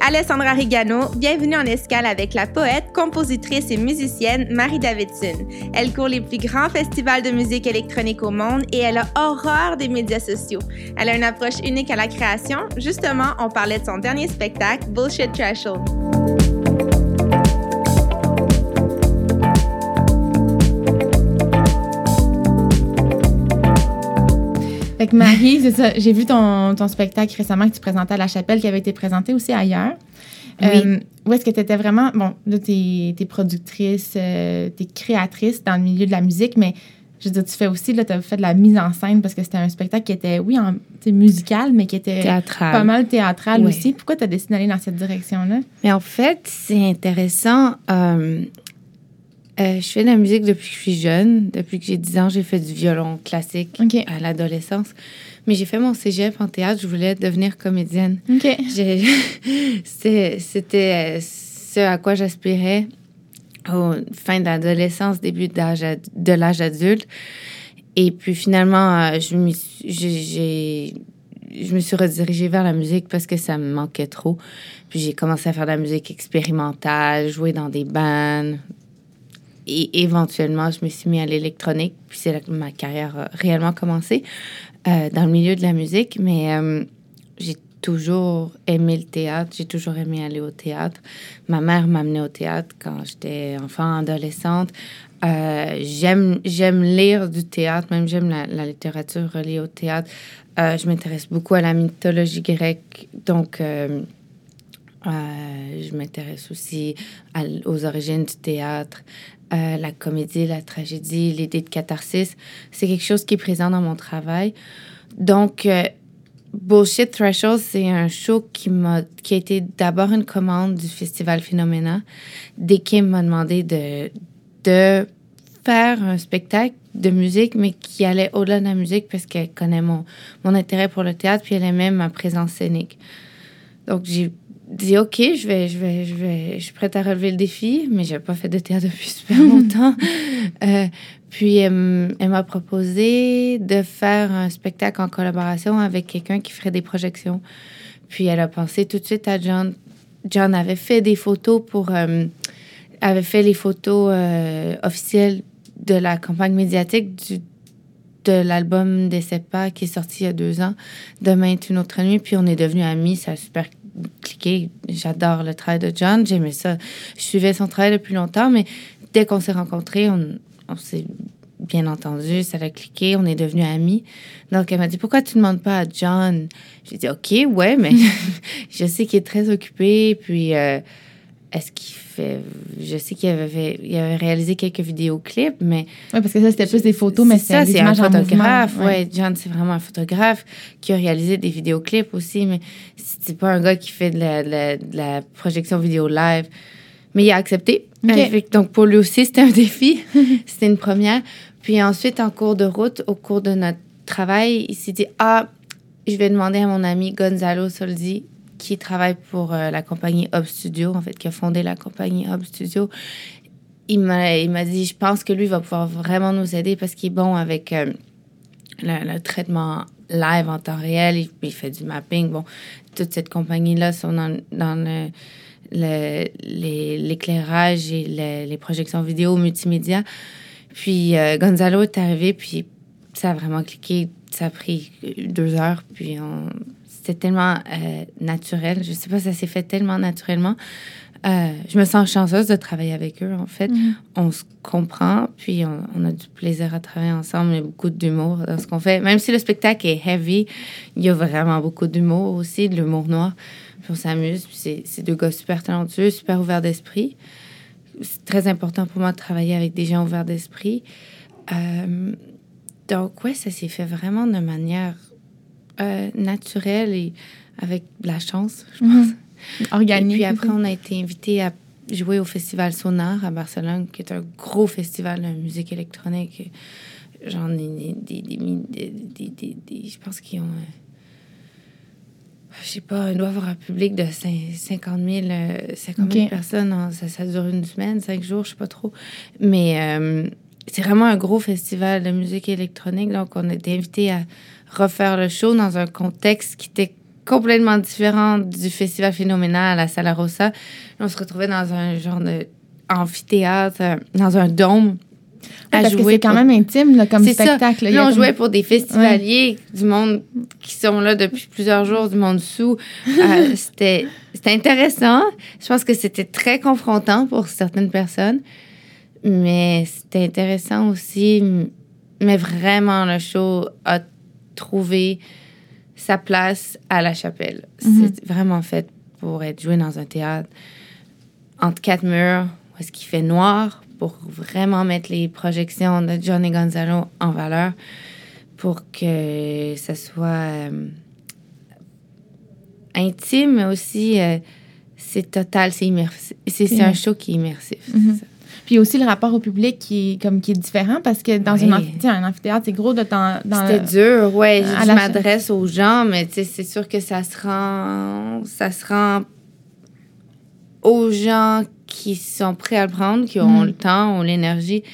Alessandra Rigano. Bienvenue en escale avec la poète, compositrice et musicienne Marie Davidson. Elle court les plus grands festivals de musique électronique au monde et elle a horreur des médias sociaux. Elle a une approche unique à la création. Justement, on parlait de son dernier spectacle, Bullshit Threshold. Fait que Marie, c'est ça. J'ai vu ton, ton, spectacle récemment que tu présentais à la chapelle qui avait été présenté aussi ailleurs. Oui. Euh, où est-ce que tu étais vraiment. Bon, là, tu es, productrice, euh, tu es créatrice dans le milieu de la musique, mais je veux dire, tu fais aussi, là, tu as fait de la mise en scène parce que c'était un spectacle qui était, oui, en, musical, mais qui était théâtral. pas mal théâtral aussi. Pourquoi tu as décidé d'aller dans cette direction-là? Mais en fait, c'est intéressant. Euh, euh, je fais de la musique depuis que je suis jeune. Depuis que j'ai 10 ans, j'ai fait du violon classique à l'adolescence. Mais j'ai fait mon cégep en théâtre. Je voulais devenir comédienne. C'était euh, ce à quoi j'aspirais au fin de l'adolescence, début de l'âge adulte. Et puis finalement, euh, je me, je me suis redirigée vers la musique parce que ça me manquait trop. Puis j'ai commencé à faire de la musique expérimentale, jouer dans des bands, et éventuellement, je me suis mis à l'électronique, puis c'est ma carrière a réellement commencé euh, dans le milieu de la musique. Mais euh, j'ai toujours aimé le théâtre, j'ai toujours aimé aller au théâtre. Ma mère m'a amenée au théâtre quand j'étais enfant, adolescente. Euh, j'aime, j'aime lire du théâtre, même j'aime la, littérature reliée au théâtre. je m'intéresse beaucoup à la mythologie grecque, donc je m'intéresse aussi aux origines du théâtre. Euh, la comédie, la tragédie, l'idée de catharsis. C'est quelque chose qui est présent dans mon travail. Donc, euh, Bullshit Threshold, c'est un show qui, m'a, qui a été d'abord une commande du Festival Phénoména. Dès m'a demandé de, de faire un spectacle de musique, mais qui allait au-delà de la musique parce qu'elle connaît mon, mon intérêt pour le théâtre, puis elle aimait ma présence scénique. Donc, j'ai dit OK, je vais, je vais, je vais, je suis prête à relever le défi, mais j'ai pas fait de théâtre depuis super longtemps. euh, puis elle, m'a proposé de faire un spectacle en collaboration avec quelqu'un qui ferait des projections. Puis elle a pensé tout de suite à John. John avait fait des photos pour, euh, avait fait les photos euh, officielles de la campagne médiatique du, de l'album des CEPA qui est sorti il y a deux ans. Demain est une autre nuit. Puis on est devenus amis. Ça super cliqué. J'adore le travail de John. J'aimais ça. Je suivais son travail depuis longtemps, mais dès qu'on s'est rencontrés, on, s'est bien entendu, ça a cliqué, on est devenus amis. Donc, elle m'a dit, pourquoi tu ne demandes pas à John? J'ai dit, OK, ouais, mais je sais qu'il est très occupé, puis euh, est-ce qu'il fait. Je sais qu'il avait, il avait réalisé quelques vidéos-clips, mais. Oui, parce que ça, c'était plus des photos, mais ça, c'est un photographe. Oui, ouais, John, c'est vraiment un photographe qui a réalisé des vidéoclips aussi, mais c'est pas un gars qui fait de la, projection vidéo live. Mais il a accepté. Donc, pour lui aussi, c'était un défi. c'était une première. Puis ensuite, en cours de route, au cours de notre travail, il s'est dit Ah, je vais demander à mon ami Gonzalo Soldi qui travaille pour euh, la compagnie Hub Studio, en fait, qui a fondé la compagnie Hub Studio. Il m'a, dit, je pense que lui va pouvoir vraiment nous aider parce qu'il est bon avec euh, le, traitement live en temps réel. Il, fait du mapping. Bon, toute cette compagnie-là sont dans, dans l'éclairage et les, projections vidéo multimédia. Puis euh, Gonzalo est arrivé, puis ça a vraiment cliqué. Ça a pris deux heures, puis on, c'était tellement euh, naturel. Je sais pas, ça s'est fait tellement naturellement. Euh, je me sens chanceuse de travailler avec eux, en fait. Mhm. On se comprend, puis on, a du plaisir à travailler ensemble. Il y a beaucoup d'humour dans ce qu'on fait. Même si le spectacle est heavy, il y a vraiment beaucoup d'humour aussi, de l'humour noir. Puis on s'amuse. c'est deux gars super talentueux, super ouverts d'esprit. C'est très important pour moi de travailler avec des gens ouverts d'esprit. Euh, donc, ouais, ça s'est fait vraiment de manière euh, naturel et avec de la chance, je pense. Mhm. Organique. Et puis après, on a été invité à jouer au Festival Sonar à Barcelone, qui est un gros festival de musique électronique. J'en ai des, des, des, Je pense qu'ils ont. Euh, je sais pas, ils doivent avoir un public de 50 000, 50 personnes. ça, ça, dure une semaine, cinq jours, je sais pas trop. Mais euh, c'est vraiment un gros festival de musique électronique. Donc, on a été invité à refaire le show dans un contexte qui était complètement différent du festival phénoménal à Sala Rosa. On se retrouvait dans un genre de amphithéâtre, euh, dans un dôme. à parce jouer que c'est quand même intime là, comme spectacle. Là, on jouait pour des festivaliers, du monde qui sont là depuis plusieurs jours, du monde sous. Euh, c'était intéressant. Je pense que c'était très confrontant pour certaines personnes. Mais c'était intéressant aussi. Mais vraiment, le show a trouvé sa place à la chapelle. Mm-hmm. C'est vraiment fait pour être joué dans un théâtre entre quatre murs, où est-ce qu'il fait noir, pour vraiment mettre les projections de Johnny Gonzalo en valeur, pour que ça soit euh, intime, mais aussi euh, c'est total, c'est immersif. C'est un show qui est immersif. Mm-hmm. Puis aussi le rapport au public qui est, comme, qui est différent parce que dans un amphithéâtre, c'est gros de temps. C'était dur, oui. Je, m'adresse aux gens, mais c'est sûr que ça se rend. Ça se rend aux gens qui sont prêts à le prendre, qui ont mm. le temps, ont l'énergie.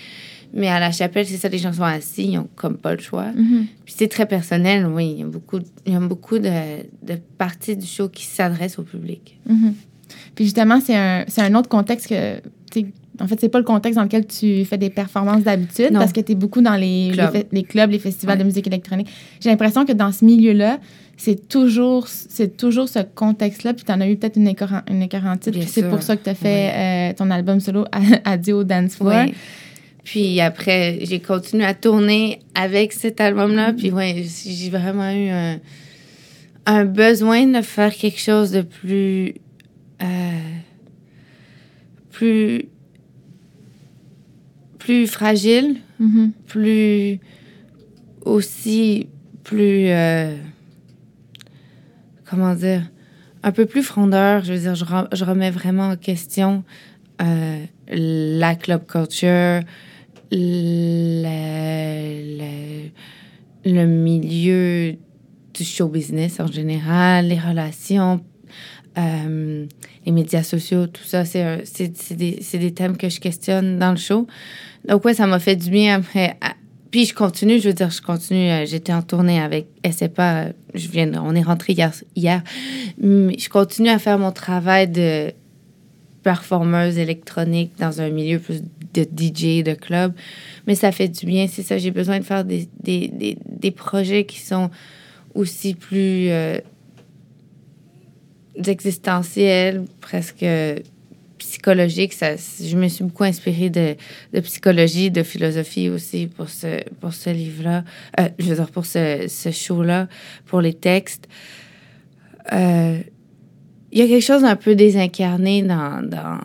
Mais à la chapelle, c'est ça, les gens sont assis, ils n'ont comme pas le choix. Mm-hmm. Puis c'est très personnel, oui. Il y a beaucoup, il y a beaucoup de, de parties du show qui s'adressent au public. Mm-hmm. Puis justement, c'est un, un, autre contexte que en fait, c'est pas le contexte dans lequel tu fais des performances d'habitude parce que tu es beaucoup dans les, les, clubs, les festivals de musique électronique. J'ai l'impression que dans ce milieu-là, c'est toujours, c'est toujours ce contexte-là. Puis tu en as eu peut-être une, une titre. Puis c'est pour ça que tu as fait euh, ton album solo Adio Dance Floor. Puis après, j'ai continué à tourner avec cet album-là. Puis ouais, j'ai vraiment eu un, un, besoin de faire quelque chose de plus. Euh, plus plus fragile, mm-hmm. plus aussi plus euh, comment dire un peu plus frondeur. Je veux dire, je, remets vraiment en question euh, la club culture, le, le, milieu du show business en général, les relations euh, les médias sociaux, tout ça, c'est des, des, thèmes que je questionne dans le show. Donc, ouais, ça m'a fait du bien après. Puis je continue, je veux dire, je continue. Euh, j'étais en tournée avec SEPA. Je viens, on est rentré hier, hier. Mais je continue à faire mon travail de performeuse électronique dans un milieu plus de DJ, de club. Mais ça fait du bien, c'est ça. J'ai besoin de faire des, des, des, des, projets qui sont aussi plus euh, existentiels, presque psychologique. Ça, je me suis beaucoup inspirée de, de, psychologie, de philosophie aussi pour ce, pour ce livre-là, euh, je veux dire pour ce, ce show-là, pour les textes. Euh, il y a quelque chose d'un peu désincarné dans, dans,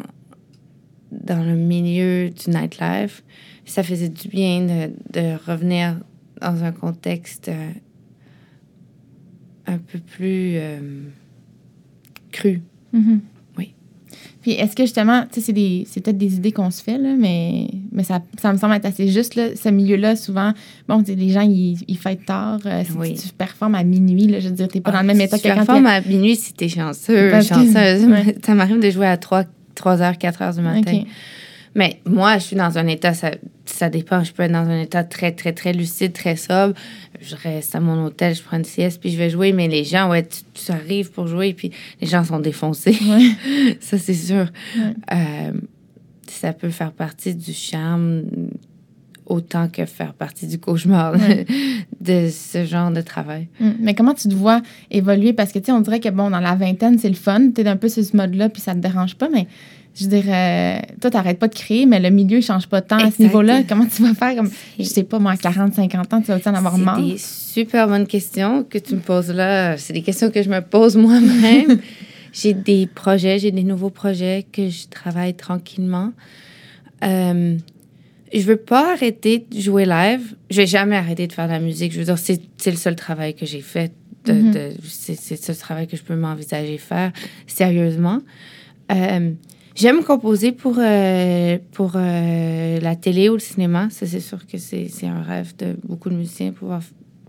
dans le milieu du nightlife. Ça faisait du bien de, de revenir dans un contexte euh, un peu plus cru. Mm-hmm. Puis est-ce que justement, tu sais, c'est, peut-être des idées qu'on se fait, là, mais, mais ça, ça me semble être assez juste, là, ce milieu-là, souvent, bon, les gens, ils, ils fêtent tard. Euh, si tu performes à minuit, là, je veux dire, t'es pas dans le même ah, état que tu performes à minuit si t'es chanceux, chanceuse. Ça m'arrive de jouer à 3, 3 heures, 4 heures du matin. Mais moi, je suis dans un état, ça, ça dépend. Je peux être dans un état très, très, très lucide, très sobre. Je reste à mon hôtel, je prends une sieste, puis je vais jouer. Mais les gens, ouais, tu, arrives pour jouer, puis les gens sont défoncés. ça, c'est sûr. Euh, ça peut faire partie du charme autant que faire partie du cauchemar de ce genre de travail. Hum, mais comment tu te vois évoluer? Parce que, tu sais, on dirait que, bon, dans la vingtaine, c'est le fun. Tu es un peu sur ce mode-là, puis ça te dérange pas, mais je dirais, toi, t'arrêtes pas de créer, mais le milieu ne change pas tant à ce niveau-là. Comment tu vas faire? Comme, je sais pas, moi, à 40, 50 ans, tu vas en avoir marre? C'est des super bonnes questions que tu me poses là. C'est des questions que je me pose moi-même. j'ai des projets, j'ai des nouveaux projets que je travaille tranquillement. Euh, je veux pas arrêter de jouer live. Je vais jamais arrêter de faire de la musique. Je veux dire, c'est, le seul travail que j'ai fait. Mm-hmm. c'est, le seul travail que je peux m'envisager faire sérieusement. Euh, J'aime composer pour, euh, pour euh, la télé ou le cinéma. Ça, c'est sûr que c'est un rêve de beaucoup de musiciens, pouvoir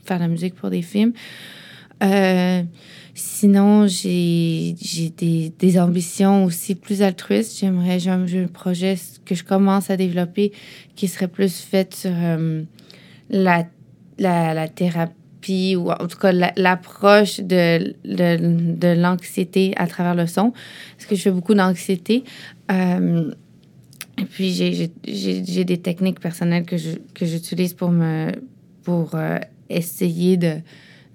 faire la musique pour des films. Euh, sinon, j'ai des, des, ambitions aussi plus altruistes. J'aimerais, j'ai un, un, projet que je commence à développer qui serait plus fait sur la, la, la, thérapie thérapie ou en tout cas l'approche de, de, de l'anxiété à travers le son. Parce que je fais beaucoup d'anxiété. Euh, et puis, j'ai des techniques personnelles que j'utilise pour me pour euh, essayer de,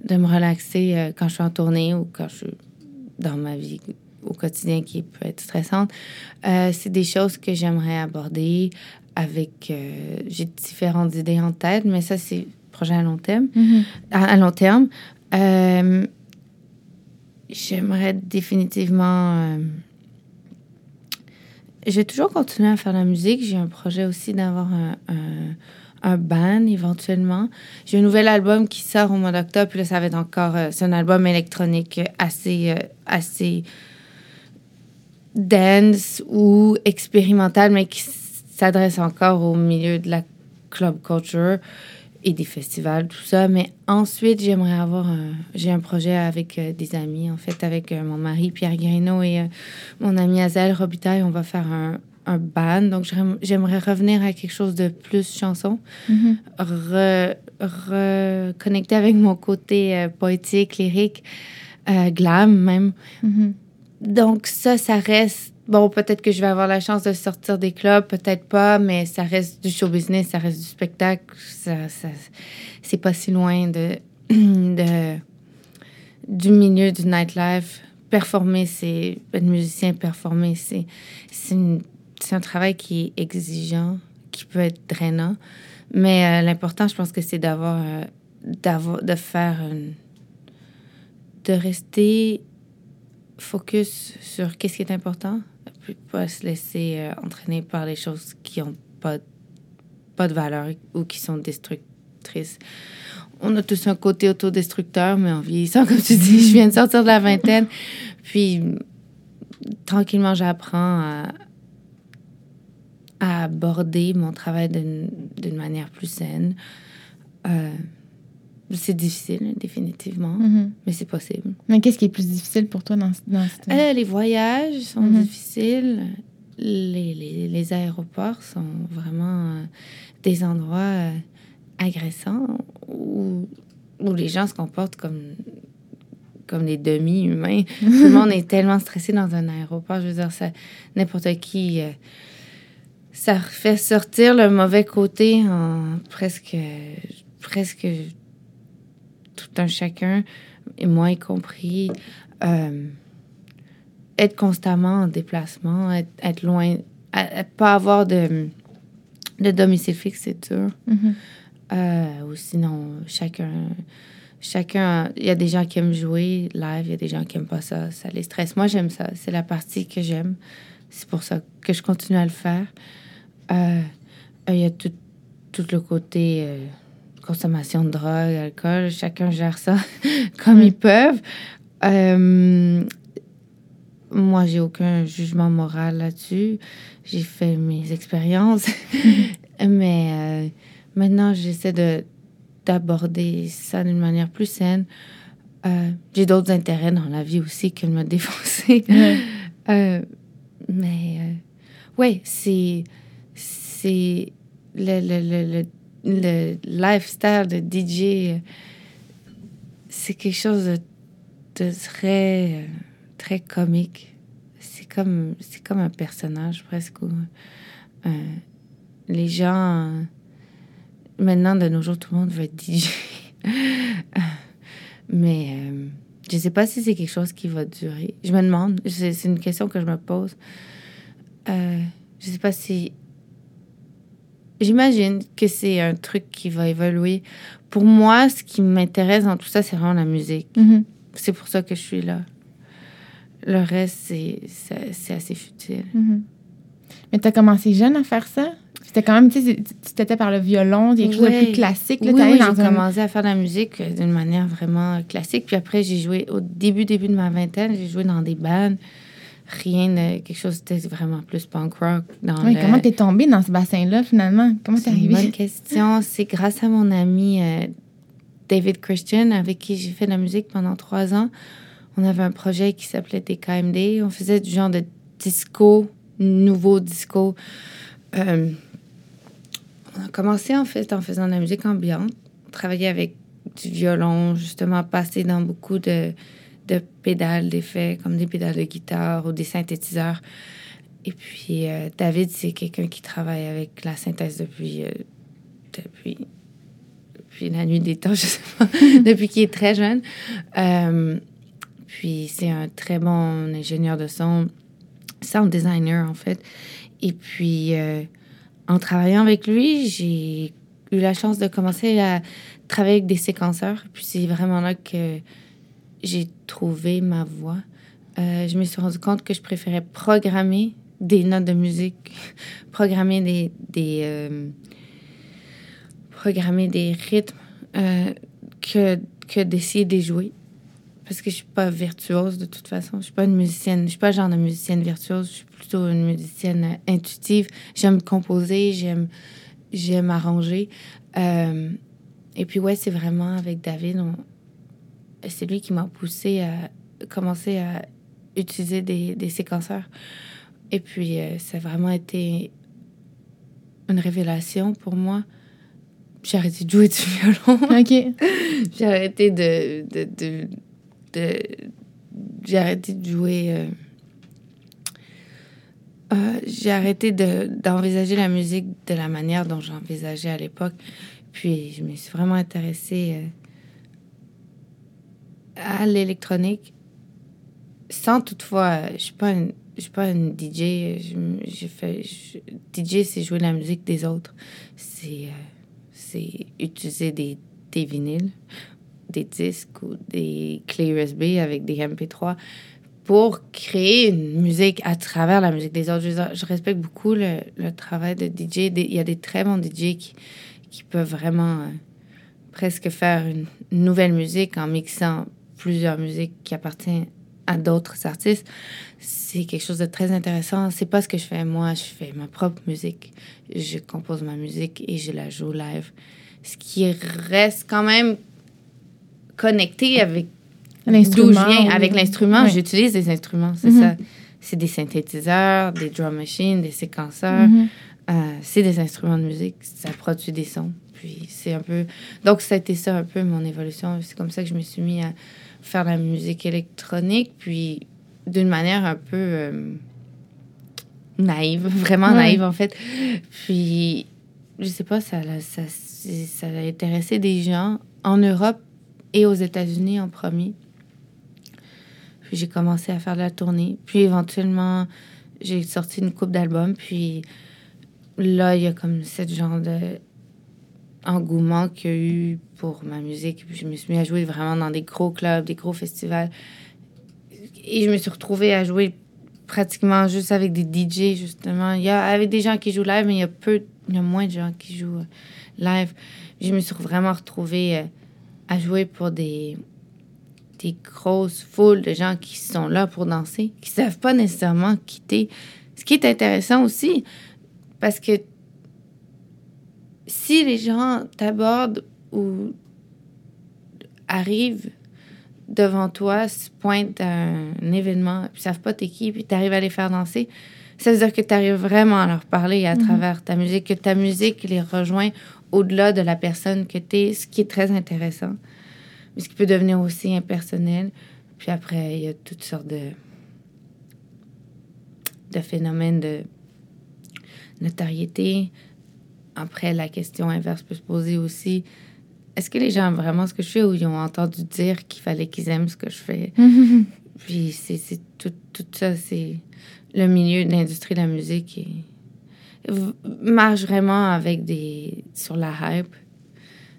de, me relaxer euh, quand je suis en tournée ou quand je dans ma vie au quotidien qui peut être stressante. C'est des choses que j'aimerais aborder avec... j'ai différentes idées en tête, mais ça, c'est projet à long terme. Mm-hmm. à, long terme. J'aimerais définitivement j'ai toujours continué à faire la musique. J'ai un projet aussi d'avoir un, un, band éventuellement. J'ai un nouvel album qui sort au mois d'octobre. Puis là, ça va être encore. Euh, c'est un album électronique assez. Euh, assez dance ou expérimental, mais qui s'adresse encore au milieu de la club culture et des festivals, tout ça. Mais ensuite, j'aimerais avoir un... J'ai un projet avec euh, des amis, en fait, avec euh, mon mari Pierre Guéreneau et euh, mon ami Azel Robitaille. On va faire un, un band. Donc, j'aimerais revenir à quelque chose de plus chanson. Mm-hmm. reconnecter avec mon côté poétique, lyrique, glam même. Mm-hmm. Donc, ça, ça reste bon, peut-être que je vais avoir la chance de sortir des clubs, peut-être pas, mais ça reste du show business, ça reste du spectacle. Ça, ça c'est pas si loin de, de, du milieu du nightlife. Performer, c'est être musicien, performer, c'est un travail qui est exigeant, qui peut être drainant. Mais euh, l'important, je pense que c'est d'avoir, euh, d'avoir, de faire, de rester focus sur qu'est-ce qui est important, pas se laisser euh, entraîner par les choses qui n'ont pas, pas de valeur ou qui sont destructrices. On a tous un côté autodestructeur, mais en vieillissant, comme tu dis, je viens de sortir de la vingtaine. Puis, tranquillement, j'apprends à, aborder mon travail d'une manière plus saine. Euh, c'est difficile, définitivement, mm-hmm. mais c'est possible. Mais qu'est-ce qui est plus difficile pour toi dans, dans cette... Euh, les voyages sont Mm-hmm. difficiles. Les, les, les, aéroports sont vraiment euh, des endroits euh, agressants où, où les gens se comportent comme, comme des demi-humains. Tout le monde est tellement stressé dans un aéroport. Je veux dire, ça, n'importe qui... euh, ça fait sortir le mauvais côté en presque... presque tout un chacun, et moi y compris, euh, être constamment en déplacement, être, être loin, à- à pas avoir de, de domicile fixe, c'est dur. Mhm. Euh, ou sinon, chacun, chacun, il y a des gens qui aiment jouer live, il y a des gens qui aiment pas ça, ça les stresse. Moi, j'aime ça, c'est la partie que j'aime. C'est pour ça que je continue à le faire. Euh, euh, il y a tout, tout le côté consommation de drogue, alcool, chacun gère ça comme ils peuvent. Euh, moi, j'ai aucun jugement moral là-dessus. J'ai fait mes expériences. Mais euh, maintenant, j'essaie de d'aborder ça d'une manière plus saine. Euh, j'ai d'autres intérêts dans la vie aussi que de me défoncer. Euh, mais ouais, c'est c'est le, le, le, le, le lifestyle de DJ. C'est quelque chose de, très très comique. C'est comme comme un personnage presque. où, euh, les gens maintenant de nos jours, tout le monde veut être DJ. Mais euh, je sais pas si c'est quelque chose qui va durer. Je me demande. C'est une question que je me pose. Euh, je sais pas si. J'imagine que c'est un truc qui va évoluer. Pour moi, ce qui m'intéresse dans tout ça, c'est vraiment la musique. Mhm. C'est pour ça que je suis là. Le reste, c'est assez futile. Mhm. Mais tu as commencé jeune à faire ça? C'était quand même, tu sais, tu t'étais par le violon, quelque chose de plus classique. Là, oui, oui, j'ai un- commencé à faire de la musique euh, d'une manière vraiment classique. Puis après, j'ai joué au début, début de ma vingtaine, j'ai joué dans des bands. Rien de quelque chose, c'était vraiment plus punk rock. Dans Oui, le- comment t'es tombée dans ce bassin-là, finalement? Comment t'es C'est une bonne arrivée? question. C'est grâce à mon ami euh, David Christian, avec qui j'ai fait de la musique pendant trois ans. On avait un projet qui s'appelait DKMD. On faisait du genre de disco, nouveau disco. Euh, on a commencé en fait en faisant de la musique ambiante. On travaillait avec du violon, justement, passer dans beaucoup de, de pédales d'effets, comme des pédales de guitare ou des synthétiseurs. Et puis, euh, David, c'est quelqu'un qui travaille avec la synthèse depuis, euh, depuis, depuis la nuit des temps, je sais pas, depuis qu'il est très jeune. Euh, puis, c'est un très bon ingénieur de son, sound designer, en fait. Et puis, en travaillant avec lui, j'ai eu la chance de commencer à travailler avec des séquenceurs. Puis, c'est vraiment là que j'ai trouvé ma voix. je me suis rendu compte que je préférais programmer des notes de musique, programmer des, des euh, programmer des rythmes euh, que, que d'essayer de jouer. Parce que je suis pas virtuose de toute façon. Je suis pas une musicienne. Je suis pas le genre de musicienne virtuose. Je suis plutôt une musicienne intuitive. J'aime composer, j'aime j'aime arranger. Euh, et puis ouais, c'est vraiment avec David, c'est lui qui m'a poussé à commencer à utiliser des, des séquenceurs. Et puis, euh, ça a vraiment été une révélation pour moi. J'ai arrêté de jouer du violon. OK. j'ai arrêté de... de, de, j'ai arrêté de jouer... Euh, euh, j'ai arrêté d'envisager la musique de la manière dont j'envisageais à l'époque. Puis, je me suis vraiment intéressée à l'électronique sans toutefois... Je suis pas une je suis pas une DJ. J'ai fait. DJ, c'est jouer la musique des autres. C'est euh, c'est utiliser des, des vinyles, des disques ou des clés USB avec des MP3 pour créer une musique à travers la musique des autres. Je, respecte beaucoup le, le, travail de DJ. Il y a des très bons DJ qui, qui peuvent vraiment euh, presque faire une nouvelle musique en mixant plusieurs musiques qui appartiennent à d'autres artistes, c'est quelque chose de très intéressant. C'est pas ce que je fais moi, je fais ma propre musique. Je compose ma musique et je la joue live. Ce qui reste quand même connecté avec l'instrument. avec l'instrument. J'utilise des instruments, c'est mhm. ça. C'est des synthétiseurs, des drum machines, des séquenceurs. Mhm. Euh, c'est des instruments de musique. Ça produit des sons. Puis c'est un peu. Donc, ça a été ça un peu mon évolution. C'est comme ça que je me suis mis à faire la musique électronique, puis d'une manière un peu euh, naïve, vraiment naïve en fait. Puis, je sais pas, ça, ça, ça a intéressé des gens en Europe et aux États-Unis en premier. Puis j'ai commencé à faire de la tournée. Puis éventuellement, j'ai sorti une coupe d'albums. Puis là, il y a comme cette genre de engouement qu'il y a eu pour ma musique. je me suis mis à jouer vraiment dans des gros clubs, des gros festivals. Et je me suis retrouvée à jouer pratiquement juste avec des DJ, justement. Il y a avec des gens qui jouent live, mais il y a peu, il y a moins de gens qui jouent euh, live. Je me suis vraiment retrouvée euh, à jouer pour des, des grosses foules de gens qui sont là pour danser, qui savent pas nécessairement quitter. Ce qui est intéressant aussi, parce que si les gens t'abordent ou arrivent devant toi, se pointent à un événement, puis savent pas t'es qui, puis t'arrives à les faire danser, ça veut dire que tu arrives vraiment à leur parler à mhm. travers ta musique, que ta musique les rejoint au-delà de la personne que tu es, ce qui est très intéressant, mais ce qui peut devenir aussi impersonnel. Puis après, il y a toutes sortes de, de phénomènes de notoriété, après, la question inverse peut se poser aussi. Est-ce que les gens aiment vraiment ce que je fais ou ils ont entendu dire qu'il fallait qu'ils aiment ce que je fais? Puis c'est tout, tout ça, c'est le milieu de l'industrie de la musique et marche vraiment avec des sur la hype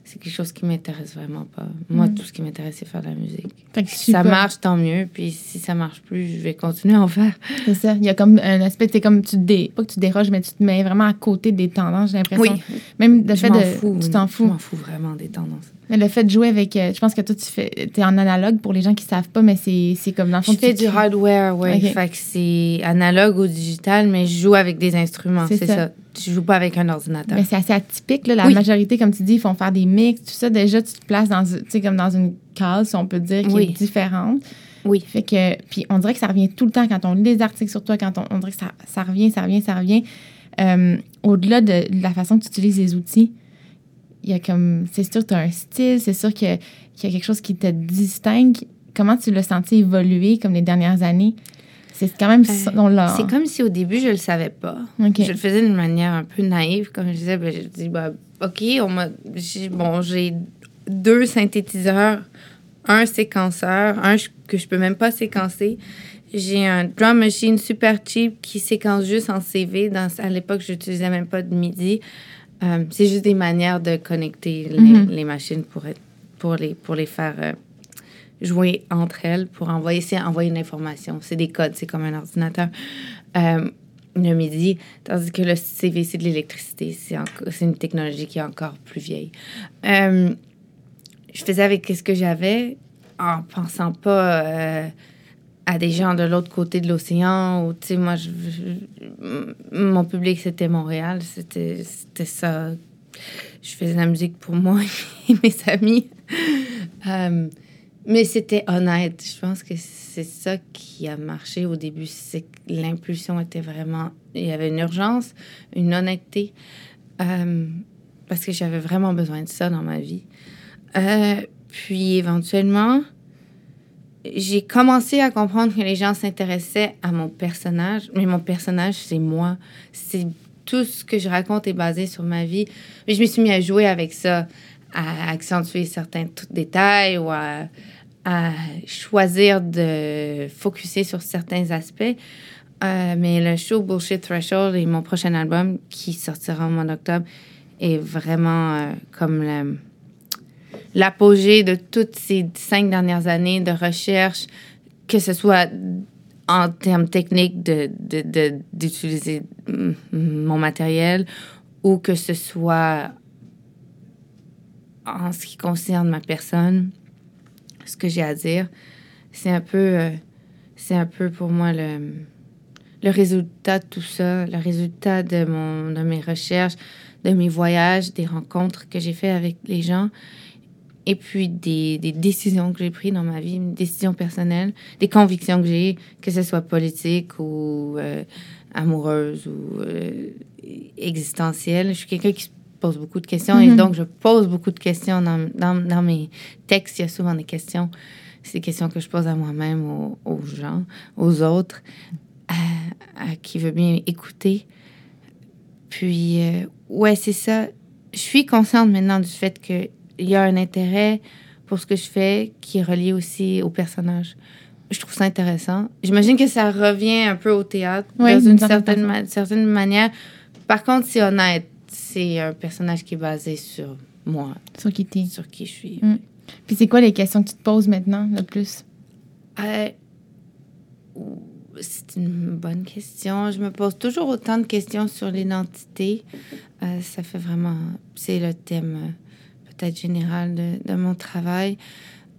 c'est quelque chose qui m'intéresse vraiment pas. Moi, mm. tout ce qui m'intéresse, c'est faire de la musique. Si ça marche, tant mieux. Puis si ça marche plus, je vais continuer à en faire. C'est ça. Il y a comme un aspect, c'est comme tu dé, pas que tu déroges, mais tu te mets vraiment à côté des tendances, j'ai l'impression. Oui. Même le fait de. Fous, tu t'en fous. Je m'en fous vraiment des tendances. Mais le fait de jouer avec. Euh, je pense que toi, tu fais. es en analogue pour les gens qui savent pas, mais c'est comme dans le fond. Je fais du hardware, oui. Fait que c'est analogue ou digital, mais je joue avec des instruments, c'est ça. Tu joues pas avec un ordinateur. Mais c'est assez atypique. Là. La majorité, comme tu dis, ils font faire des mix, tout ça. Déjà, tu te places dans, comme dans une case, si on peut dire, qui est différente. Oui. Fait que, puis on dirait que ça revient tout le temps quand on lit des articles sur toi, quand on, dirait que ça, ça, revient, ça revient, ça revient. Euh, au-delà de, la façon que tu utilises les outils, il y a comme. C'est sûr que tu as un style, c'est sûr qu'il y, a quelque chose qui te distingue. Comment tu l'as senti évoluer comme les dernières années? C'est quand même euh, C'est comme si au début, je le savais pas. Je le faisais d'une manière un peu naïve. Comme je disais, ben, je dis, bah, OK, on m'a. Bon, j'ai deux synthétiseurs, un séquenceur, un que je peux même pas séquencer. J'ai un drum machine super cheap qui séquence juste en CV. Dans, à l'époque, je n'utilisais même pas de MIDI. Euh, c'est juste des manières de connecter les, mhm. les machines pour, être, pour, les, pour les faire euh, jouer entre elles, pour envoyer, envoyer une information. C'est des codes, c'est comme un ordinateur. Euh, le MIDI, tandis que le CV, c'est de l'électricité. C'est une technologie qui est encore plus vieille. je faisais avec ce que j'avais en pensant pas à des gens de l'autre côté de l'océan. Tu sais, moi, mon public, c'était Montréal. C'était ça. Je faisais de la musique pour moi et mes amis. Euh, mais c'était honnête. Je pense que c'est ça qui a marché au début. C'est que l'impulsion était vraiment... Il y avait une urgence, une honnêteté. Euh, parce que j'avais vraiment besoin de ça dans ma vie. Euh, puis éventuellement j'ai commencé à comprendre que les gens s'intéressaient à mon personnage, mais mon personnage, c'est moi. C'est tout ce que je raconte est basé sur ma vie. Je me suis mis à jouer avec ça, à accentuer certains détails ou à, choisir de focuser sur certains aspects. Euh, mais le show Bullshit Threshold et mon prochain album qui sortira au mois d'octobre est vraiment euh, comme l'apogée de toutes ces cinq dernières années de recherche, que ce soit en termes techniques d'utiliser de, mon matériel ou que ce soit en ce qui concerne ma personne, ce que j'ai à dire, c'est un peu, euh, c'est un peu pour moi le, le résultat de tout ça, le résultat de, mon, de mes recherches, de mes voyages, des rencontres que j'ai fait avec les gens et puis des, des décisions que j'ai prises dans ma vie, des décisions personnelles, des convictions que j'ai, que ce soit politique ou euh, amoureuse ou euh, existentielle. Je suis quelqu'un qui se pose beaucoup de questions et mhm. donc je pose beaucoup de questions dans, dans, dans, mes textes. Il y a souvent des questions. C'est des questions que je pose à moi-même, aux, aux, gens, aux autres, à, qui veut bien écouter. Puis, euh, ouais, c'est ça. Je suis consciente maintenant du fait que il y a un intérêt pour ce que je fais qui est relié aussi au personnage. Je trouve ça intéressant. J'imagine que ça revient un peu au théâtre dans une certaine, certaine manière. Par contre, c'est honnête. C'est un personnage qui est basé sur moi. Sur qui t'es. Sur qui je suis. Mm. Puis c'est quoi les questions que tu te poses maintenant le plus? Euh, c'est une bonne question. Je me pose toujours autant de questions sur l'identité. Euh, ça fait vraiment... C'est le thème euh, peut-être générale de, mon travail.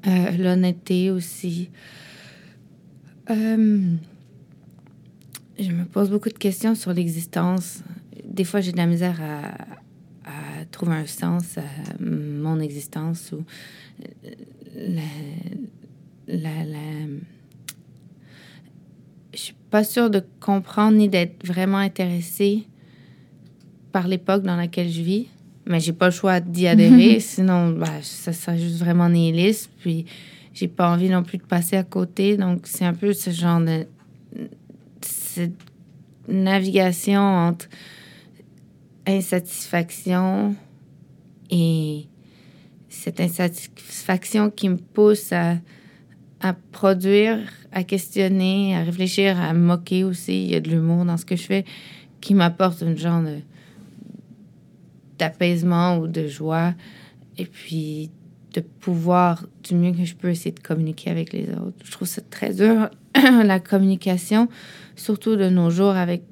L'honnêteté aussi. Je me pose beaucoup de questions sur l'existence. Des fois, j'ai de la misère à, trouver un sens à mon existence ou la, la, la je suis pas sûre de comprendre ni d'être vraiment intéressée par l'époque dans laquelle je vis mais j'ai pas le choix d'y adhérer, sinon bah, ça serait juste vraiment nihiliste. Puis j'ai pas envie non plus de passer à côté. Donc c'est un peu ce genre de cette navigation entre insatisfaction et cette insatisfaction qui me pousse à, à produire, à questionner, à réfléchir, à moquer aussi. Il y a de l'humour dans ce que je fais qui m'apporte une genre de d'apaisement ou de joie. Et puis de pouvoir, du mieux que je peux, essayer de communiquer avec les autres. Je trouve ça très dur, la communication, surtout de nos jours avec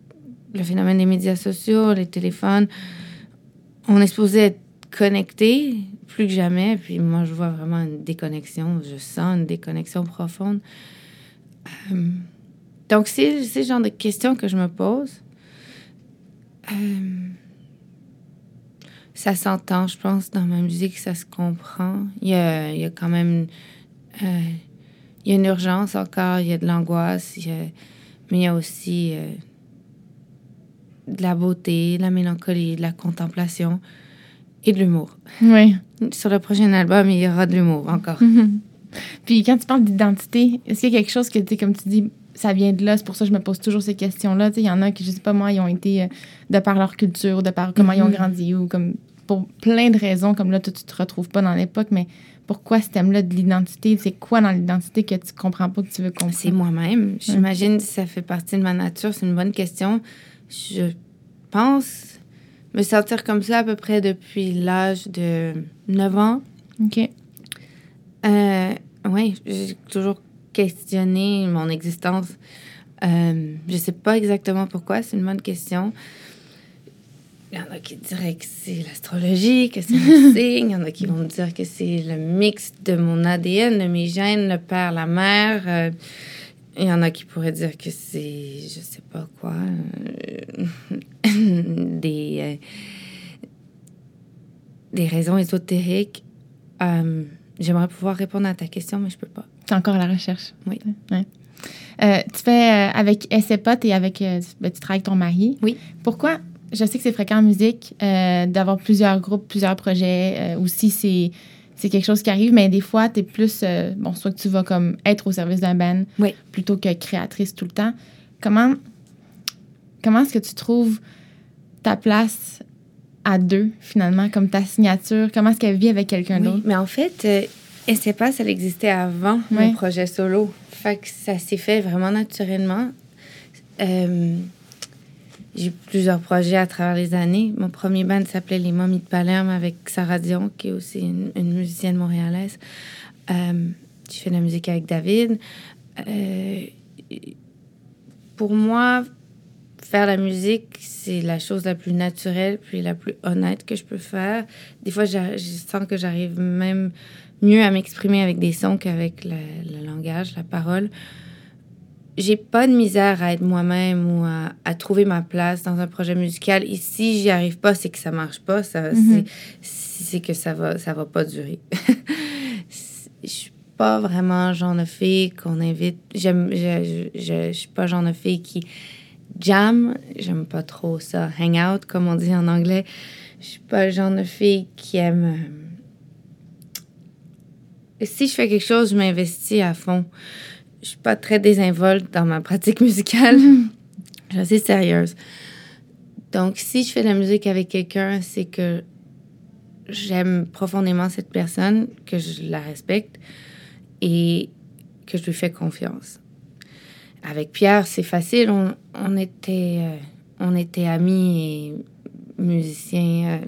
le phénomène des médias sociaux, les téléphones. On est supposé être connecté plus que jamais. Puis moi, je vois vraiment une déconnexion. Je sens une déconnexion profonde. Euh, donc, c'est ce genre de questions que je me pose. Euh, ça s'entend, je pense, dans ma musique, ça se comprend. Il y a, il y a quand même... Euh, il y a une urgence encore, il y a de l'angoisse, mais il y a aussi de la beauté, de la mélancolie, de la contemplation. et de l'humour. Oui. Sur le prochain album, il y aura de l'humour encore. Puis quand tu parles d'identité, est-ce qu'il y a quelque chose que, tu comme tu dis, ça vient de là, c'est pour ça que je me pose toujours ces questions-là. Tu sais, il y en a qui, je sais pas moi, ils ont été euh, de par leur culture, de par comment ils ont Mhm. grandi ou comme pour plein de raisons, comme là, toi, tu te retrouves pas dans l'époque, mais pourquoi ce thème-là de l'identité? C'est quoi dans l'identité que tu comprends pas, que tu veux comprendre? C'est moi-même. J'imagine que ça fait partie de ma nature. C'est une bonne question. Je pense me sentir comme ça à peu près depuis l'âge de 9 ans. OK. Euh, oui, j'ai toujours questionné mon existence. Euh, je sais pas exactement pourquoi, c'est une bonne question. Il y en a qui diraient que c'est l'astrologie, que c'est mon signe. Il y en a qui vont me dire que c'est le mix de mon ADN, de mes gènes, le père, la mère. Euh, il y en a qui pourraient dire que c'est, je sais pas quoi, euh, des, euh, des raisons ésotériques. Euh, J'aimerais pouvoir répondre à ta question, mais je peux pas. Tu es encore à la recherche. Oui. Ouais. Tu fais avec SEPOT et avec. ben, tu travailles avec ton mari. Oui. Pourquoi? Je sais que c'est fréquent en musique d'avoir plusieurs groupes, plusieurs projets. aussi, c'est. C'est quelque chose qui arrive, mais des fois, tu es plus. euh, bon, soit que tu vas comme être au service d'un band Oui. plutôt que créatrice tout le temps. Comment, comment est-ce que tu trouves ta place à deux, finalement, comme ta signature? Comment est-ce qu'elle vit avec quelqu'un Oui, d'autre? mais en fait, euh, pas, ça existait avant mon projet solo. Fait que ça s'est fait vraiment naturellement. Euh, j'ai eu plusieurs projets à travers les années. Mon premier band s'appelait Les Momies de Palerme avec Sarah Dion, qui est aussi une, musicienne montréalaise. Euh, j'ai fait de la musique avec David. Euh, pour moi, faire la musique, c'est la chose la plus naturelle puis la plus honnête que je peux faire. Des fois, je sens que j'arrive même mieux à m'exprimer avec des sons qu'avec le langage, la parole. J'ai pas de misère à être moi-même ou à, à trouver ma place dans un projet musical. Et si j'y arrive pas, c'est que ça marche pas. Ça, Mhm. c'est, c'est que ça va, ça va pas durer. Je suis pas vraiment genre de fille qu'on invite. J'aime, je suis pas genre de fille qui jam. J'aime pas trop ça. Hang out, comme on dit en anglais. Je suis pas le genre de fille qui aime. euh, Si je fais quelque chose, je m'investis à fond. Je suis pas très désinvolte dans ma pratique musicale. Je suis assez sérieuse. Donc, si je fais de la musique avec quelqu'un, c'est que j'aime profondément cette personne, que je la respecte et que je lui fais confiance. Avec Pierre, c'est facile. On, on était, euh, on était amis et musiciens, euh,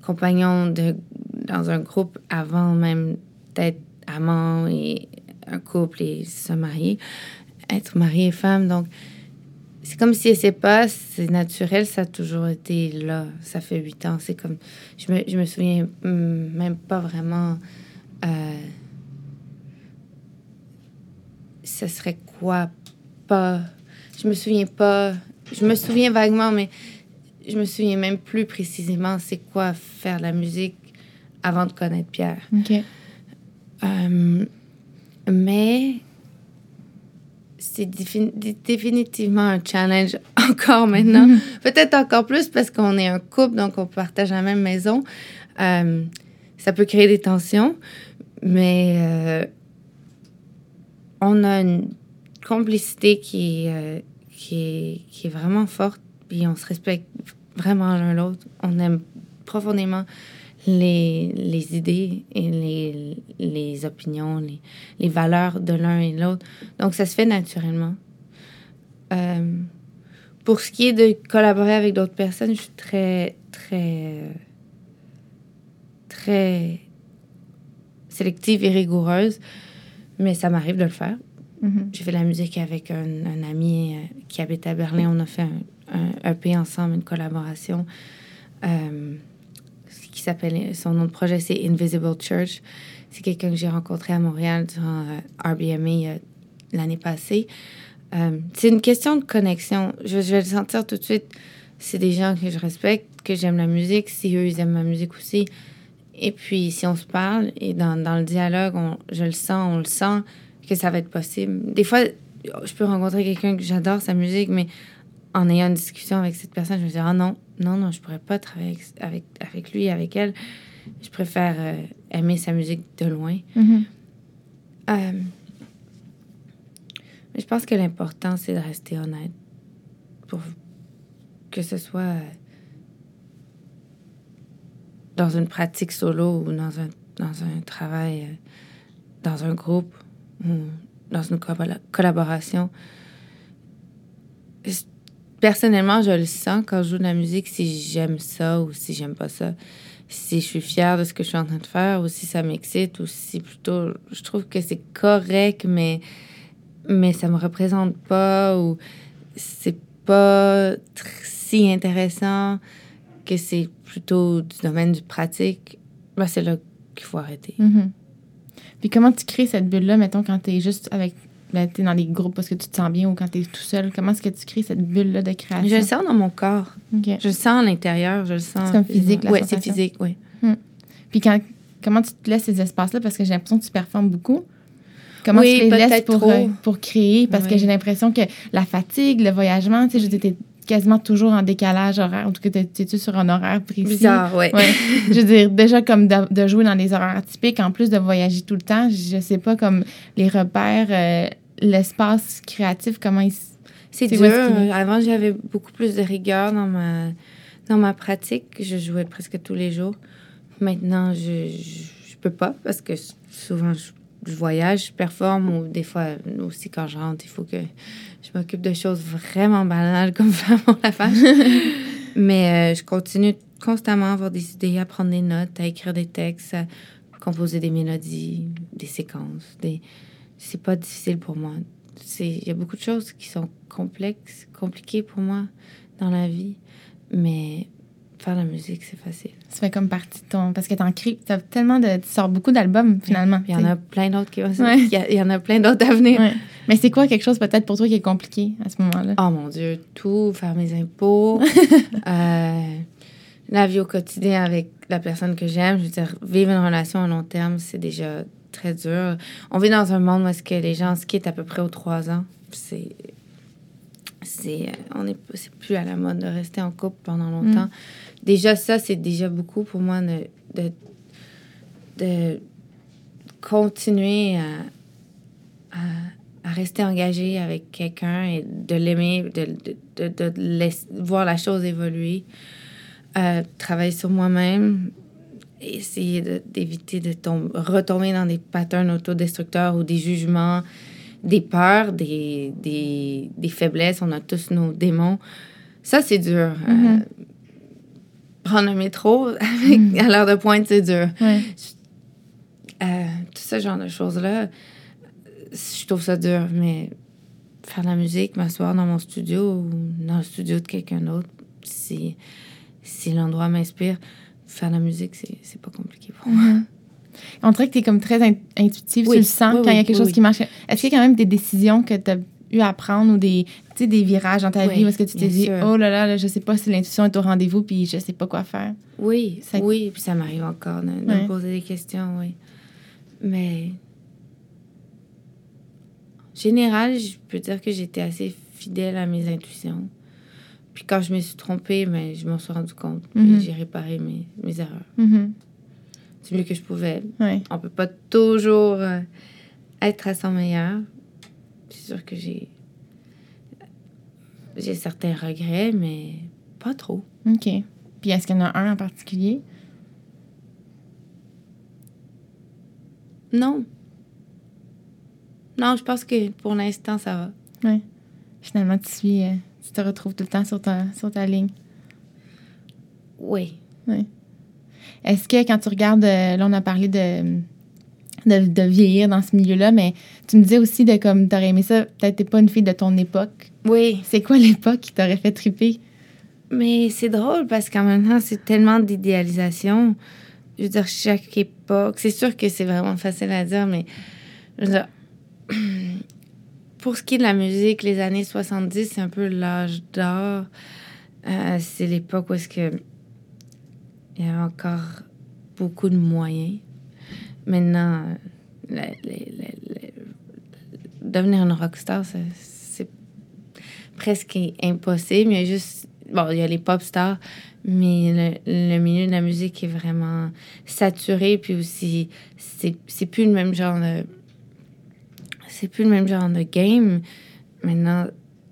compagnons de, dans un groupe avant même d'être amants et un couple et se marier, être mari et femme. Donc, c'est comme si c'est pas, c'est naturel, ça a toujours été là. Ça fait huit ans. C'est comme, je me, je me souviens même pas vraiment. euh, ce serait quoi pas. Je me souviens pas. Je me souviens vaguement, mais je me souviens même plus précisément c'est quoi faire de la musique avant de connaître Pierre. OK. Euh, mais c'est défini- dé- définitivement un challenge encore maintenant. Peut-être encore plus parce qu'on est un couple, donc on partage la même maison. Euh, ça peut créer des tensions, mais euh, on a une complicité qui euh, qui est, qui est vraiment forte, puis on se respecte vraiment l'un l'autre. On aime profondément les, les idées et les, les opinions, les, les valeurs de l'un et de l'autre. Donc, ça se fait naturellement. Euh, pour ce qui est de collaborer avec d'autres personnes, je suis très, très, très sélective et rigoureuse, mais ça m'arrive de le faire. Mhm. J'ai fait de la musique avec un, un ami euh, qui habite à Berlin. On a fait un, un EP ensemble, une collaboration euh, qui s'appelle, son nom de projet, c'est Invisible Church. C'est quelqu'un que j'ai rencontré à Montréal durant euh, RBMA euh, l'année passée. Euh, c'est une question de connexion. Je, vais le sentir tout de suite. C'est des gens que je respecte, que j'aime la musique. Si eux, ils aiment ma musique aussi. Et puis, si on se parle et dans, dans le dialogue, on- je le sens, on le sent, que ça va être possible. Des fois, je peux rencontrer quelqu'un que j'adore sa musique, mais en ayant une discussion avec cette personne, je me dis, ah non, non, non, je pourrais pas travailler avec, avec, avec lui, avec elle. Je préfère euh, aimer sa musique de loin. Mhm. Euh, je pense que l'important, c'est de rester honnête. Pour que ce soit euh, dans une pratique solo ou dans un, dans un travail, dans un groupe ou dans une colla- collaboration. Personnellement, je le sens quand je joue de la musique, si j'aime ça ou si j'aime pas ça. Si je suis fière de ce que je suis en train de faire ou si ça m'excite ou si plutôt je trouve que c'est correct, mais, mais ça me représente pas ou c'est pas si intéressant que c'est plutôt du domaine du pratique, ben c'est là qu'il faut arrêter. Mhm. Puis comment tu crées cette bulle-là, mettons, quand t'es juste avec. Ben, t'es dans des groupes parce que tu te sens bien ou quand t'es tout seul. Comment est-ce que tu crées cette bulle-là de création? Je le sens dans mon corps. OK. Je le sens à l'intérieur. Je le sens. C'est comme physique, la Oui, c'est physique, oui. Puis quand, comment tu te laisses ces espaces-là? Parce que j'ai l'impression que tu performes beaucoup. Comment Oui, tu les laisses pour, euh, pour créer? Parce que j'ai l'impression que la fatigue, le voyagement, tu sais, je t'es quasiment toujours en décalage horaire. En tout cas, t'es- t'es-tu sur un horaire précis? Bizarre, oui. Ouais. je veux dire, déjà comme de, de jouer dans des horaires atypiques, en plus de voyager tout le temps, je sais pas comme les repères, euh, l'espace créatif, comment il... C'est dur. Avant, j'avais beaucoup plus de rigueur dans ma, dans ma pratique. Je jouais presque tous les jours. Maintenant, je, je, je peux pas parce que souvent, je, je voyage, je performe ou des fois aussi quand je rentre, il faut que je m'occupe de choses vraiment banales comme faire mon lavage. Mais euh, je continue constamment à avoir des idées, à prendre des notes, à écrire des textes, à composer des mélodies, des séquences. Des... C'est pas difficile pour moi. Il y a beaucoup de choses qui sont complexes, compliquées pour moi dans la vie. Mais faire la musique, c'est facile. Ça fait comme partie de ton... Parce que t'en crées... T'as tellement de... Tu sors beaucoup d'albums, finalement. Il y en a plein d'autres qui vont Ouais. il, y a- il y en a plein d'autres à venir. Ouais. Mais c'est quoi quelque chose peut-être pour toi qui est compliqué à ce moment-là? Oh mon Dieu, tout, faire mes impôts, euh, la vie au quotidien avec la personne que j'aime. Je veux dire, vivre une relation à long terme, c'est déjà très dur. On vit dans un monde où est-ce que les gens se quittent à peu près aux trois ans. C'est, c'est, euh, on est, c'est plus à la mode de rester en couple pendant longtemps. Déjà, ça, c'est déjà beaucoup pour moi de, de, de continuer à, à, à rester engagé avec quelqu'un et de l'aimer, de, de, de, de laisser- voir la chose évoluer, euh, travailler sur moi-même, essayer d'éviter de, tom- retomber dans des patterns autodestructeurs ou des jugements, des peurs, des, des, des faiblesses. On a tous nos démons. Ça, c'est dur. Euh, Mhm. prendre un métro avec- à l'heure de pointe, c'est dur. Ouais. Euh, tout ce genre de choses-là, je trouve ça dur, mais faire de la musique, m'asseoir dans mon studio ou dans le studio de quelqu'un d'autre, si, si l'endroit m'inspire, faire de la musique, c'est pas compliqué pour moi. On dirait que tu es comme très in- intuitive, Oui. tu le sens Oui, quand il y a quelque chose qui marche. Est-ce qu'il y a quand même des décisions que tu as eu à prendre ou des, des virages dans ta vie où est-ce que tu t'es dit, sûr. oh là là, là, je sais pas si l'intuition est au rendez-vous puis je sais pas quoi faire? Oui, Ça- oui, puis ça m'arrive encore de, de Ouais. me poser des questions, oui. Mais en général, je peux dire que j'étais assez fidèle à mes intuitions. Puis quand je me suis trompée, mais je m'en suis rendu compte. Mhm. j'ai réparé mes, mes erreurs. Mhm. Du mieux que je pouvais. Ouais. On peut pas toujours euh, être à son meilleur. C'est sûr que j'ai j'ai certains regrets, mais pas trop. OK. Puis est-ce qu'il y en a un en particulier? Non. Non, je pense que pour l'instant, ça va. Ouais. Finalement, tu suis, euh, tu te retrouves tout le temps sur ta, sur ta ligne. Oui. Est-ce que quand tu regardes, euh, là, on a parlé de, de, de vieillir dans ce milieu-là, mais tu me disais aussi de comme, t'aurais aimé ça, peut-être t'es pas une fille de ton époque. Oui. C'est quoi l'époque qui t'aurait fait triper? Mais c'est drôle parce qu'en même temps, c'est tellement d'idéalisation. Je veux dire, chaque époque, c'est sûr que c'est vraiment facile à dire, mais je veux dire, pour ce qui est de la musique, les années 70, c'est un peu l'âge d'or. Euh, c'est l'époque où il y avait encore beaucoup de moyens. Maintenant, euh, devenir une rockstar, c'est presque impossible. Il y a juste. Bon, il y a les pop stars, mais le, milieu de la musique est vraiment saturé, puis aussi, c'est plus le même genre de. C'est plus le même genre de game. Maintenant,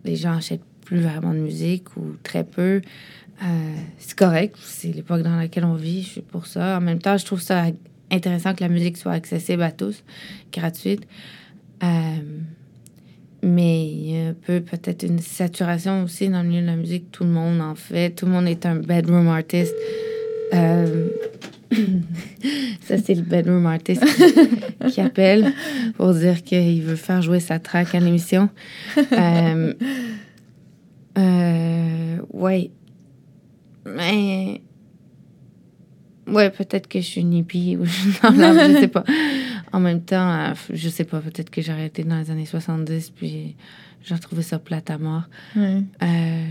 les gens achètent plus vraiment de musique ou très peu. Euh, c'est correct, c'est l'époque dans laquelle on vit, je suis pour ça. En même temps, je trouve ça intéressant que la musique soit accessible à tous, gratuite. Euh, mais il y a un peu peut-être une saturation aussi dans le milieu de la musique. Tout le monde en fait. Tout le monde est un bedroom artist. Euh, ça, c'est le bedroom artist qui, appelle pour dire qu'il veut faire jouer sa track à l'émission. Euh, euh, ouais. Mais. Ouais, peut-être que je suis une hippie ou je sais pas. En même temps, euh, je sais pas, peut-être que j'ai arrêté dans les années 70 puis j'ai retrouvé ça plate à mort. Euh,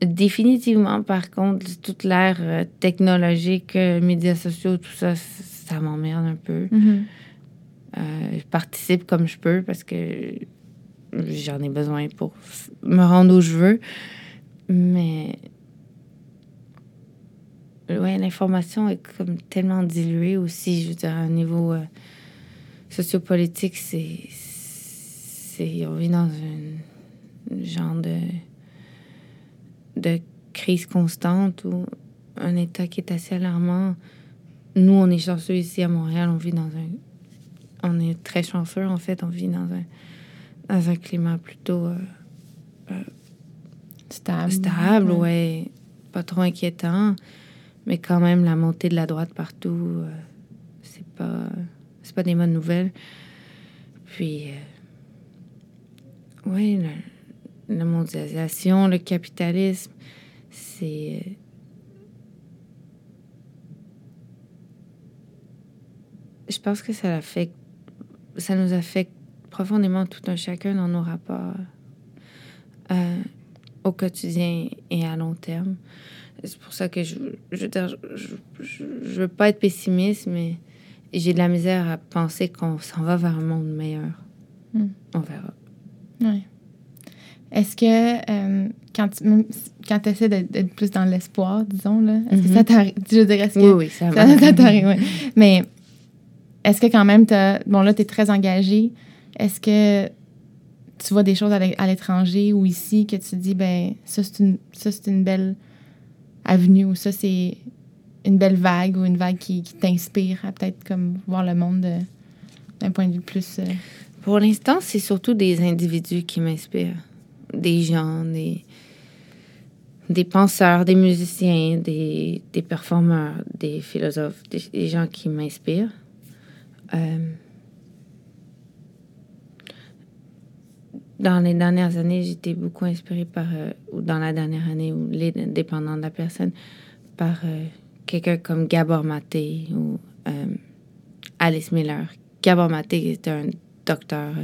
définitivement, par contre, toute l'ère euh, technologique, médias sociaux, tout ça, ça m'emmerde un peu. Mm-hmm. je participe comme je peux parce que j'en ai besoin pour me rendre où je veux. Mais ouais, l'information est comme tellement diluée aussi. Je veux dire, à un niveau euh, sociopolitique, c'est, c'est. On vit dans un genre de. De crise constante ou un état qui est assez alarmant. Nous, on est chanceux ici à Montréal. On vit dans un. On est très chanceux, en fait. On vit dans un, dans un climat plutôt. Euh, euh, stable. Stable, ouais. Pas trop inquiétant. Mais quand même, la montée de la droite partout, euh, c'est pas, c'est pas des bonnes nouvelles. Puis, euh, oui, la, mondialisation, le capitalisme, c'est. Euh, je pense que ça affecte, ça nous affecte profondément tout un chacun dans nos rapports au quotidien et à long terme. C'est pour ça que je, je, je, je, veux pas être pessimiste, mais j'ai de la misère à penser qu'on s'en va vers un monde meilleur. Hmm. On verra. Oui. Est-ce que euh, quand tu quand essaies d'être plus dans l'espoir, disons, là, est-ce que ça mm-hmm. t'arrive? Je est-ce que oui, oui, ça, ça, t'arrive, oui. Mais est-ce que quand même, as, bon, là, tu es très engagé. Est-ce que tu vois des choses à l'étranger ou ici que tu te dis, ben ça, c'est une, ça, c'est une belle avenue ou ça, c'est une belle vague ou une vague qui, t'inspire à peut-être comme voir le monde d'un point de vue plus... Euh, Pour l'instant, c'est surtout des individus qui m'inspirent. Des gens, des, des penseurs, des musiciens, des, des performeurs, des philosophes, des, gens qui m'inspirent. Euh, dans les dernières années, j'étais beaucoup inspirée par, euh, ou dans la dernière année, ou les dépendants de la personne, par euh, quelqu'un comme Gabor Maté ou Alice Miller. Gabor Maté est un docteur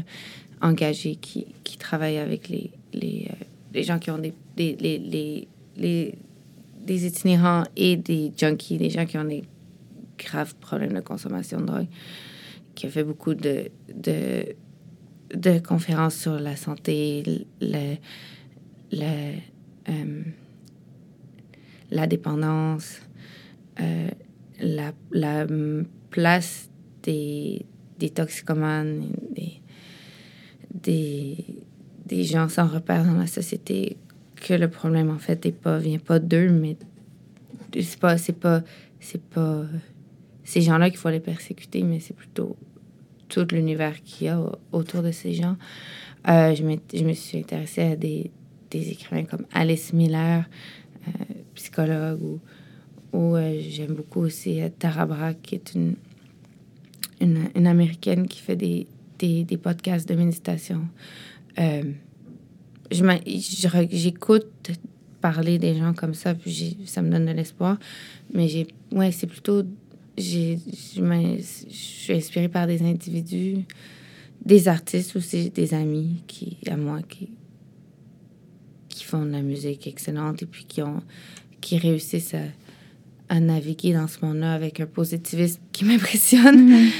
engagé qui, qui, travaille avec les, les, les, gens qui ont des, des, les, les, des itinérants et des junkies, des gens qui ont des graves problèmes de consommation de drogue, qui a fait beaucoup de, de de conférences sur la santé, le, le, euh, la dépendance, euh, la, la, place des, des toxicomanes, des, des, gens sans repère dans la société, que le problème, en fait, est pas, vient pas d'eux, mais c'est pas, c'est pas, c'est pas ces gens-là qu'il faut les persécuter, mais c'est plutôt tout l'univers qu'il y a autour de ces gens. Euh, je, je, me suis intéressée à des, des écrivains comme Alice Miller, euh, psychologue, ou, ou euh, j'aime beaucoup aussi Tara Brach, qui est une, une, une, américaine qui fait des, des, des podcasts de méditation. J'écoute parler des gens comme ça, puis ça me donne de l'espoir. Mais j'ai, ouais, c'est plutôt je suis inspirée par des individus, des artistes aussi, des amis qui, à moi qui, qui font de la musique excellente et puis qui, ont, qui réussissent à, à naviguer dans ce monde-là avec un positivisme qui m'impressionne. Mm-hmm.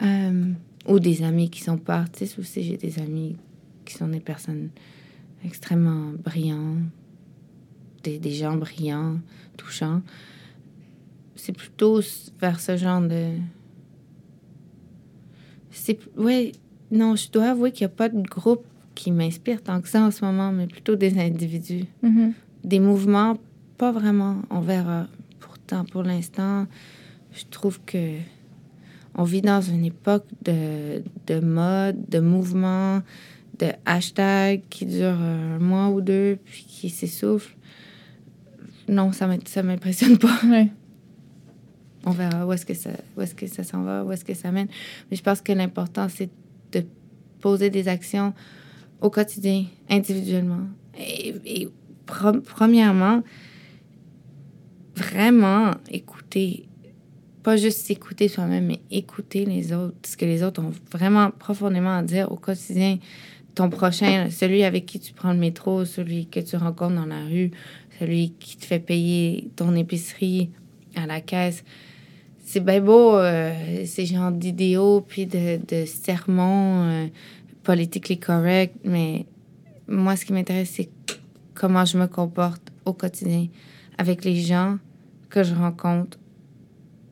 Euh, ou des amis qui sont pas artistes aussi. J'ai des amis qui sont des personnes extrêmement brillantes, des, des gens brillants, touchants. C'est plutôt vers ce genre de. C'est. Ouais, non, je dois avouer qu'il n'y a pas de groupe qui m'inspire tant que ça en ce moment, mais plutôt des individus. Mhm. Des mouvements, pas vraiment. On verra. Pourtant, pour l'instant, je trouve que on vit dans une époque de, de mode, de mouvements, de hashtags qui durent un mois ou deux, puis qui s'essoufflent. Non, ça ça m'impressionne pas. Ouais. On verra où est-ce que ça, où est-ce que ça s'en va, où est-ce que ça mène. Mais je pense que l'important, c'est de poser des actions au quotidien, individuellement. Et, et pre- premièrement, vraiment écouter, pas juste s'écouter soi-même, mais écouter les autres, ce que les autres ont vraiment profondément à dire au quotidien. Ton prochain, celui avec qui tu prends le métro, celui que tu rencontres dans la rue, celui qui te fait payer ton épicerie à la caisse. C'est bien beau, euh, ces genres d'idéaux, puis de, de sermons euh, politiquement corrects, mais moi, ce qui m'intéresse, c'est comment je me comporte au quotidien avec les gens que je rencontre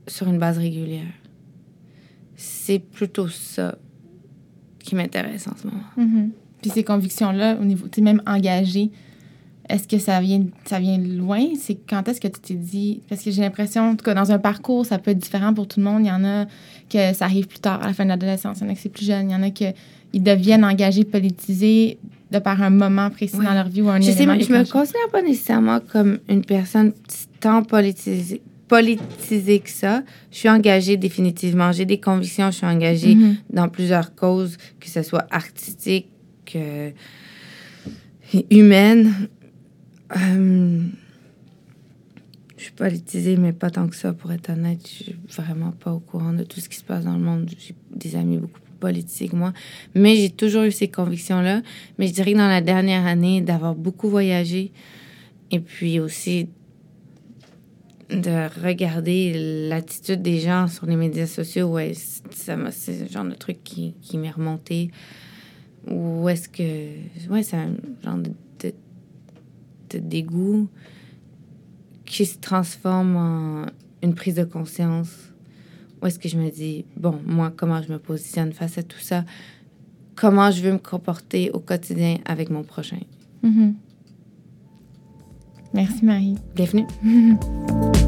sur une base régulière. C'est plutôt ça qui m'intéresse en ce moment. Mhm. Puis ces convictions-là, au niveau, tu même engagées, est-ce que ça vient, ça vient loin? C'est quand est-ce que tu t'es dit... Parce que j'ai l'impression, en tout cas, dans un parcours, ça peut être différent pour tout le monde. Il y en a que ça arrive plus tard, à la fin de l'adolescence. Il y en a que c'est plus jeune. Il y en a que ils deviennent engagés, politisés de par un moment précis Ouais. dans leur vie ou un Je élément je me considère pas nécessairement comme une personne tant politisée, politisée que ça. Je suis engagée définitivement. J'ai des convictions. Je suis engagée Mhm. dans plusieurs causes, que ce soit artistique, euh, humaine. Euh, je suis politisée, mais pas tant que ça, pour être honnête. Je suis vraiment pas au courant de tout ce qui se passe dans le monde. J'ai des amis beaucoup plus politisés que moi. Mais j'ai toujours eu ces convictions-là. Mais je dirais que dans la dernière année, d'avoir beaucoup voyagé et puis aussi de regarder l'attitude des gens sur les médias sociaux, ouais, c'est le genre de truc qui, qui m'est remonté. Ou est-ce que. Ouais, c'est un genre de, dégoût qui se transforme en une prise de conscience. Où est-ce que je me dis, bon, moi, comment je me positionne face à tout ça? Comment je veux me comporter au quotidien avec mon prochain? Mhm. Merci, Marie. Bienvenue.